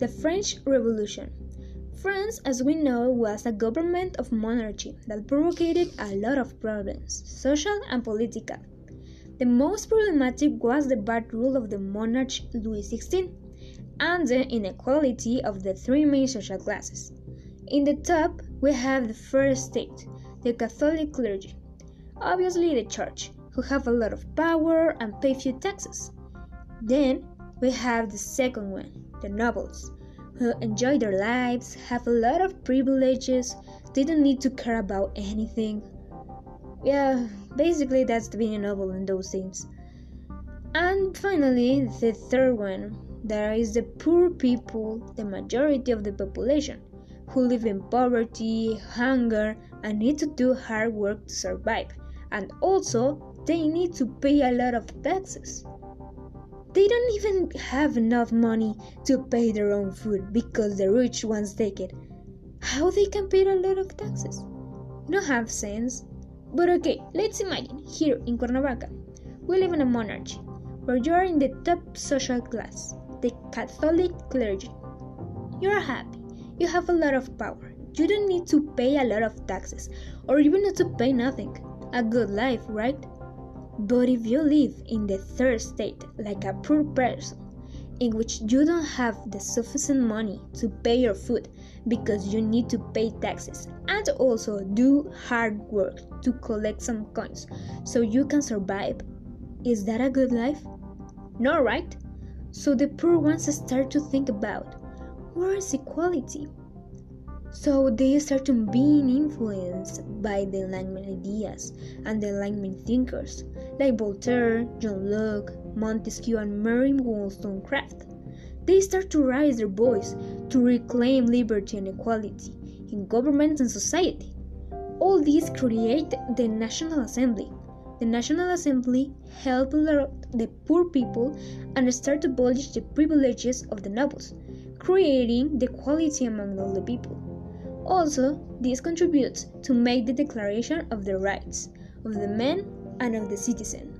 The French Revolution. France, as we know, was a government of monarchy that provoked a lot of problems, social and political. The most problematic was the bad rule of the monarch Louis XVI and the inequality of the three main social classes. In the top, we have the first state, the Catholic clergy, obviously the church, who have a lot of power and pay few taxes. Then we have the second one, the nobles, who enjoy their lives, have a lot of privileges, they don't need to care about anything. Yeah, basically that's being a noble in those things. And finally, the third one, there is the poor people, the majority of the population, who live in poverty, hunger, and need to do hard work to survive. And also, they need to pay a lot of taxes. They don't even have enough money to pay their own food because the rich ones take it. How they can pay a lot of taxes? No have sense. But okay, let's imagine here in Cuernavaca, we live in a monarchy where you are in the top social class, the Catholic clergy. You are happy, you have a lot of power, you don't need to pay a lot of taxes or even not to pay nothing. A good life, right? But if you live in the third state, like a poor person, in which you don't have the sufficient money to pay your food because you need to pay taxes and also do hard work to collect some coins so you can survive, is that a good life? No, right? So the poor ones start to think about where is equality? So they start to being influenced by the Enlightenment ideas and the Enlightenment thinkers like Voltaire, John Locke, Montesquieu, and Mary Wollstonecraft. They start to raise their voice to reclaim liberty and equality in government and society. All these create the National Assembly. The National Assembly helped the poor people and start to abolish the privileges of the nobles, creating the equality among all the people. Also, this contributes to make the Declaration of the Rights of the Man and of the Citizen.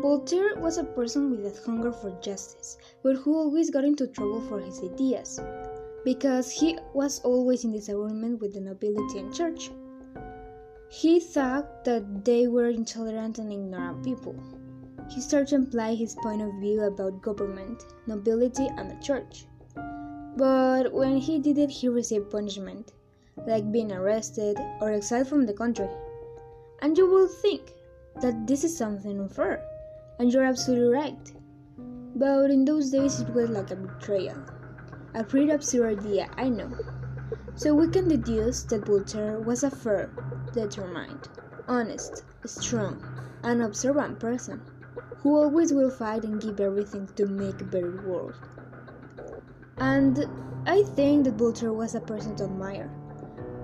Voltaire was a person with a hunger for justice, but who always got into trouble for his ideas because he was always in disagreement with the nobility and church. He thought that they were intolerant and ignorant people. He started to imply his point of view about government, nobility, and the church. But when he did it, he received punishment, like being arrested or exiled from the country. And you will think that this is something unfair, and you're absolutely right. But in those days, it was like a betrayal. A pretty absurd idea, I know. So we can deduce that Voltaire was a fair, determined, honest, strong, and observant person who always will fight and give everything to make a better world. And I think that Voltaire was a person to admire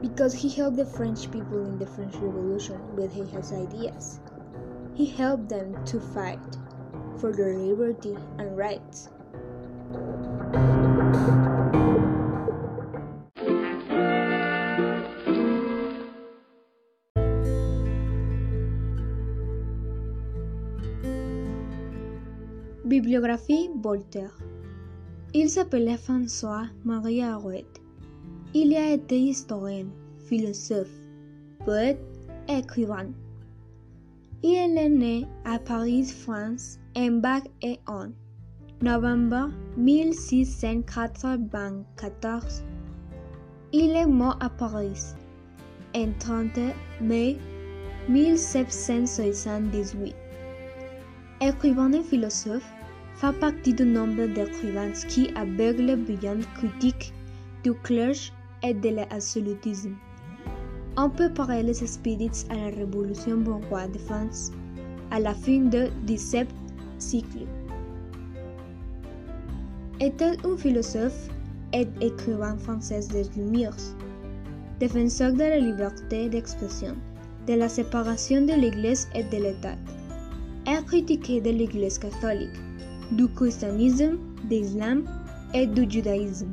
because he helped the French people in the French Revolution with his ideas. He helped them to fight for their liberty and rights. Bibliographie Voltaire Il s'appelait François-Marie Arouet. Il a été historien, philosophe, poète, écrivain. Il est né à Paris, France, en bac et en novembre 1694. Il est mort à Paris en 30 mai 1778. Écrivain et philosophe, fait partie du nombre d'écrivains qui aveuglent bien critique du clergé et de l'absolutisme. On peut parler les spirits à la Révolution bourgeoise de France à la fin du XVIIe siècle. Était un philosophe et écrivain français des Lumières, défenseur de la liberté d'expression, de la séparation de l'Église et de l'État a critiqué de l'Église catholique, du christianisme, de l'islam Edu Judaism.